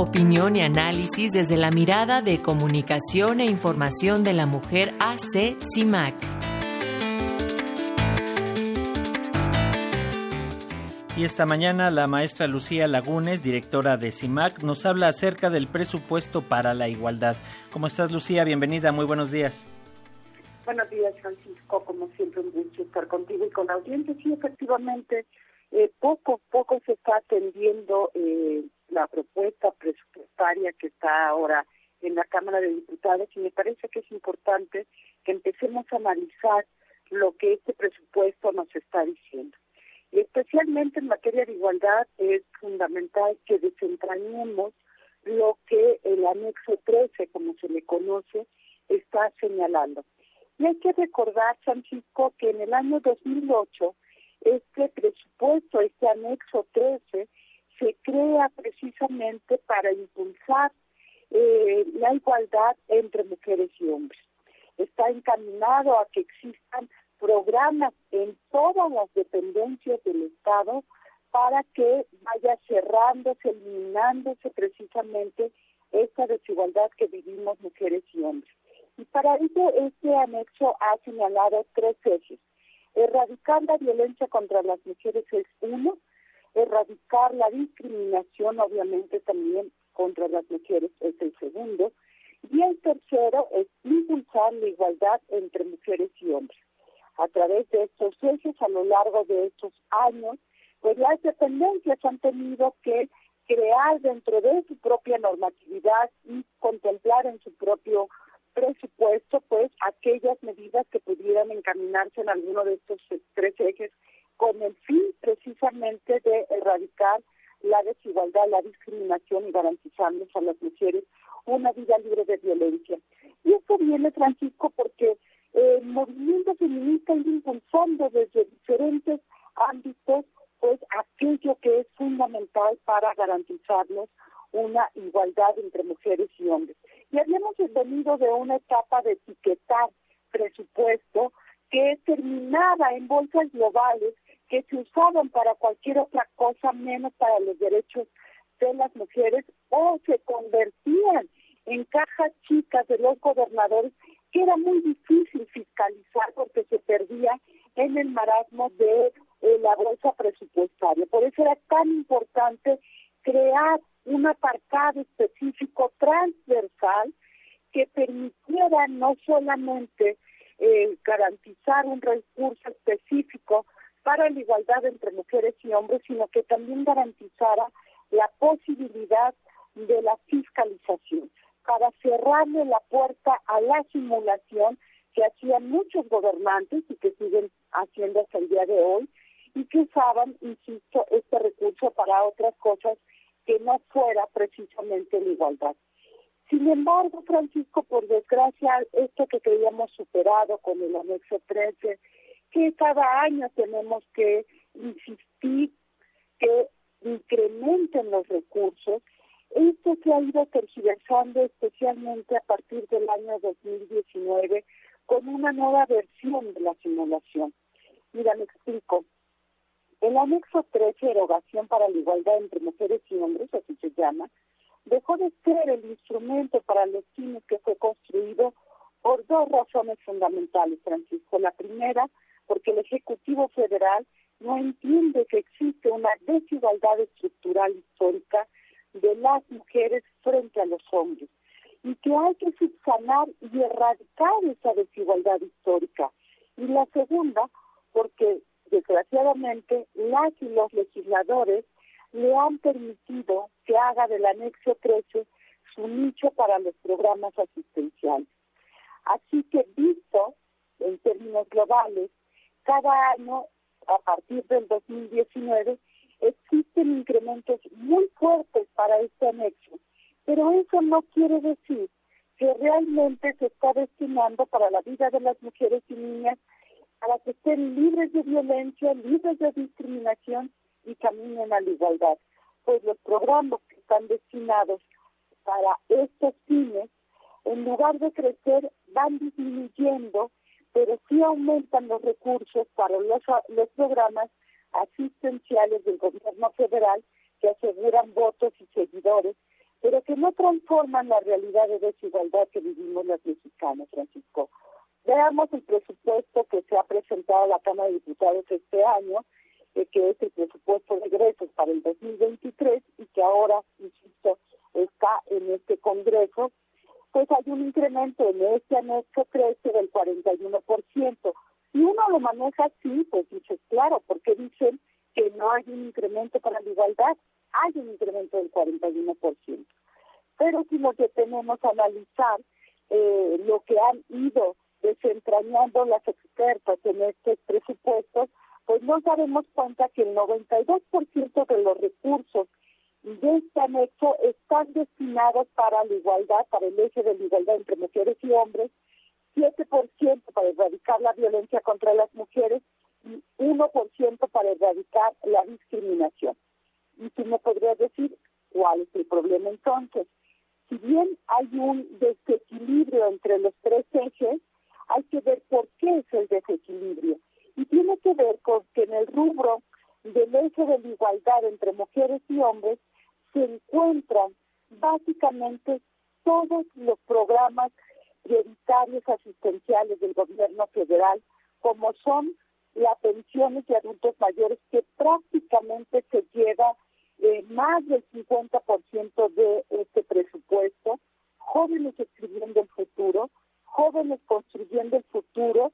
opinión y análisis desde la mirada de comunicación e información de la mujer AC CIMAC. Y esta mañana la maestra Lucía Lagunes, directora de CIMAC, nos habla acerca del presupuesto para la igualdad. ¿Cómo estás, Lucía? Bienvenida, muy buenos días. Buenos días, Francisco. Como siempre, un gusto estar contigo y con la audiencia. Sí, efectivamente, eh, poco a poco se está atendiendo eh, la propuesta presupuestaria que está ahora en la Cámara de Diputados y me parece que es importante que empecemos a analizar lo que este presupuesto nos está diciendo. Y especialmente en materia de igualdad es fundamental que desentrañemos lo que el anexo 13, como se le conoce, está señalando. Y hay que recordar, Francisco, que en el año 2008 este presupuesto, este anexo 13, se crea precisamente para impulsar eh, la igualdad entre mujeres y hombres. Está encaminado a que existan programas en todas las dependencias del Estado para que vaya cerrándose, eliminándose precisamente esta desigualdad que vivimos mujeres y hombres. Y para ello este anexo ha señalado tres ejes. Erradicar la violencia contra las mujeres es uno, erradicar la discriminación obviamente también contra las mujeres es el segundo, y el tercero es impulsar la igualdad entre mujeres y hombres. A través de estos ejes a lo largo de estos años, pues las dependencias han tenido que crear dentro de su propia normatividad y contemplar en su propio presupuesto pues aquellas medidas que pudieran encaminarse en alguno de estos tres ejes con el fin precisamente de erradicar la desigualdad, la discriminación y garantizarles a las mujeres una vida libre de violencia. Y esto viene, Francisco, porque el movimiento feminista ir impulsando desde diferentes ámbitos pues aquello que es fundamental para garantizarnos una igualdad entre mujeres y hombres. Y habíamos venido de una etapa de etiquetar presupuesto que terminaba en bolsas globales que se usaban para cualquier otra cosa menos para los derechos de las mujeres o se convertían en cajas chicas de los gobernadores que era muy difícil fiscalizar porque se perdía en el marasmo de eh, la bolsa presupuestaria. Por eso era tan importante crear un apartado específico transversal que permitiera no solamente eh, garantizar un recurso específico para la igualdad entre mujeres y hombres, sino que también garantizara la posibilidad de la fiscalización para cerrarle la puerta a la simulación que hacían muchos gobernantes y que siguen haciendo hasta el día de hoy y que usaban, insisto, este recurso para otras cosas que no fuera precisamente la igualdad. Sin embargo, Francisco, por desgracia, esto que creíamos superado con el anexo 13, que cada año tenemos que insistir que incrementen los recursos, esto se ha ido tergiversando especialmente a partir del año 2019 con una nueva versión de la simulación. Mira, me explico. El anexo 13, erogación para la igualdad entre mujeres y hombres, así se llama, dejó de ser el instrumento para los fines que fue construido por dos razones fundamentales, Francisco. La primera, porque el Ejecutivo Federal no entiende que existe una desigualdad estructural histórica de las mujeres frente a los hombres y que hay que subsanar y erradicar esa desigualdad histórica. Y la segunda, porque desgraciadamente las y los legisladores le han permitido que haga del anexo 13 su nicho para los programas asistenciales. Así que visto en términos globales, cada año a partir del 2019 existen incrementos muy fuertes para este anexo, pero eso no quiere decir que realmente se está destinando para la vida de las mujeres y niñas para que estén libres de violencia, libres de discriminación y caminen a la igualdad. Pues los programas que están destinados para estos fines, en lugar de crecer, van disminuyendo, pero sí aumentan los recursos para los, los programas asistenciales del gobierno federal que aseguran votos y seguidores pero que no transforman la realidad de desigualdad que vivimos los mexicanos, Francisco. Veamos el presupuesto que se ha presentado a la Cámara de Diputados este año, eh, que es el presupuesto de egresos para el 2023 y que ahora, insisto, está en este Congreso, pues hay un incremento en este anexo 13 del 41%. Si uno lo maneja así, pues dices, claro, porque dicen que no hay un incremento para la igualdad, hay un incremento del 41%. Pero si nos detenemos a analizar eh, lo que han ido desentrañando las expertas en estos presupuestos, pues nos daremos cuenta que el 92% de los recursos de este anexo están destinados para la igualdad, para el eje de la igualdad entre mujeres y hombres, 7% para erradicar la violencia contra las mujeres y 1% para erradicar la discriminación. Y tú me podrías decir cuál es el problema entonces. Si bien hay un desequilibrio entre los tres ejes, hay que ver por qué es el desequilibrio. Y tiene que ver con que en el rubro del eje de la igualdad entre mujeres y hombres todos los programas prioritarios asistenciales del gobierno federal, como son las pensiones de adultos mayores, que prácticamente se lleva eh, más del 50% de este presupuesto, jóvenes escribiendo el futuro, jóvenes construyendo el futuro,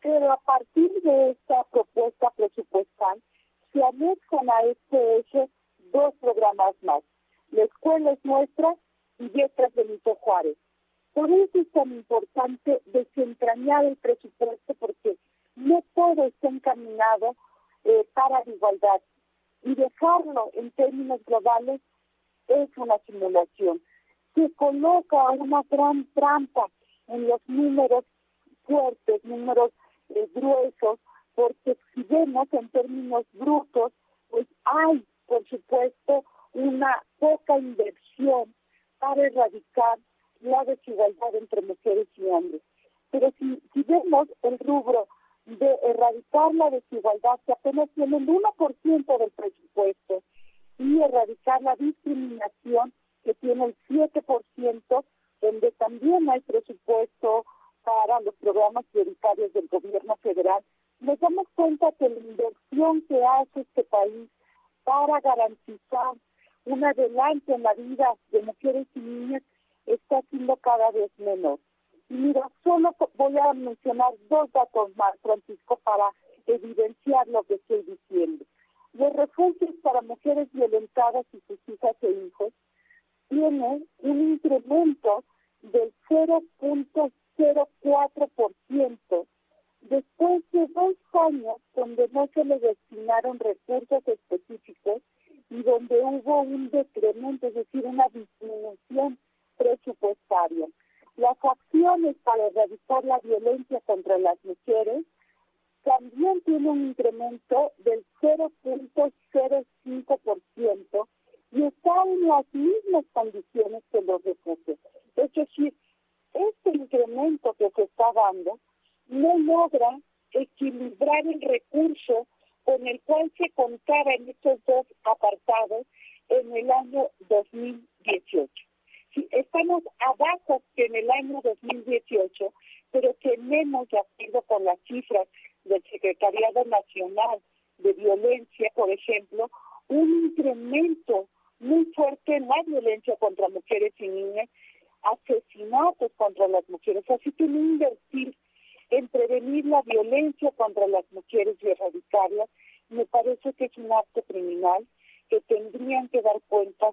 pero a partir de esta propuesta presupuestal se anexan a este eje dos programas más. La escuela es nuestra y Letras Benito Juárez. Por eso es tan importante desentrañar el presupuesto porque no todo está encaminado eh, para la igualdad y dejarlo en términos globales es una simulación. Se coloca una gran trampa en los números fuertes, números eh, gruesos, porque si vemos en términos brutos, pues hay por supuesto, una poca inversión para erradicar la desigualdad entre mujeres y hombres. Pero si, vemos el rubro de erradicar la desigualdad, que apenas tiene el 1% del presupuesto, y erradicar la discriminación, que tiene el 7%, donde también hay presupuesto para los programas prioritarios del gobierno federal, nos damos cuenta que la inversión que hace este país para garantizar un adelante en la vida de mujeres y niñas está siendo cada vez menor. Y mira, solo voy a mencionar dos datos más, Francisco, para evidenciar lo que estoy diciendo. Los refugios para mujeres violentadas y sus hijas e hijos tienen un incremento del 0.04% después de dos años donde no se le destinaron recursos específicos y donde hubo un decremento, es decir, una disminución presupuestaria. Las acciones para erradicar la violencia contra las mujeres también tienen un incremento del 0.05% y está en las mismas condiciones que los refugios. Es decir, este incremento que se está dando no logra equilibrar el recurso con el cual se contaba en estos dos apartados en el año 2018. estamos abajo que en el año 2018, pero tenemos, de acuerdo con las cifras del Secretariado Nacional de Violencia, por ejemplo, un incremento muy fuerte en la violencia contra mujeres y niñas, asesinatos contra las mujeres. Así que no invertir en prevenir la violencia contra las mujeres y erradicarla, me parece que es un acto criminal que tendrían que dar cuenta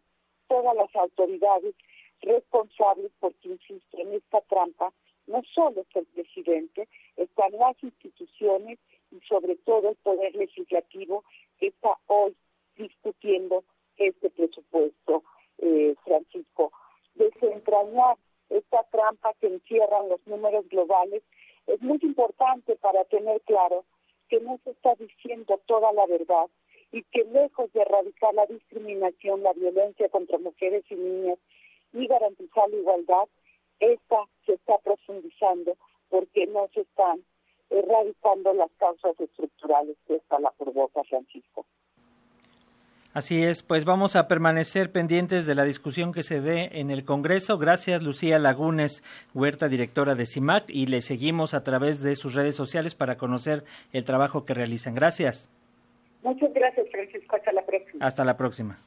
todas las autoridades responsables, porque insisto, en esta trampa no solo está el presidente, están las instituciones y sobre todo el Poder Legislativo que está hoy discutiendo este presupuesto, eh, Francisco. Desentrañar esta trampa que encierran los números globales es muy importante para tener claro que no se está diciendo toda la verdad y que lejos de erradicar la discriminación, la violencia contra mujeres y niñas y garantizar la igualdad, esta se está profundizando porque no se están erradicando las causas estructurales que esta la provoca, Francisco. Así es, pues vamos a permanecer pendientes de la discusión que se dé en el Congreso. Gracias, Lucía Lagunes, Huerta, directora de CIMAC, y le seguimos a través de sus redes sociales para conocer el trabajo que realizan. Gracias. Muchas gracias, Francisco. Hasta la próxima. Hasta la próxima.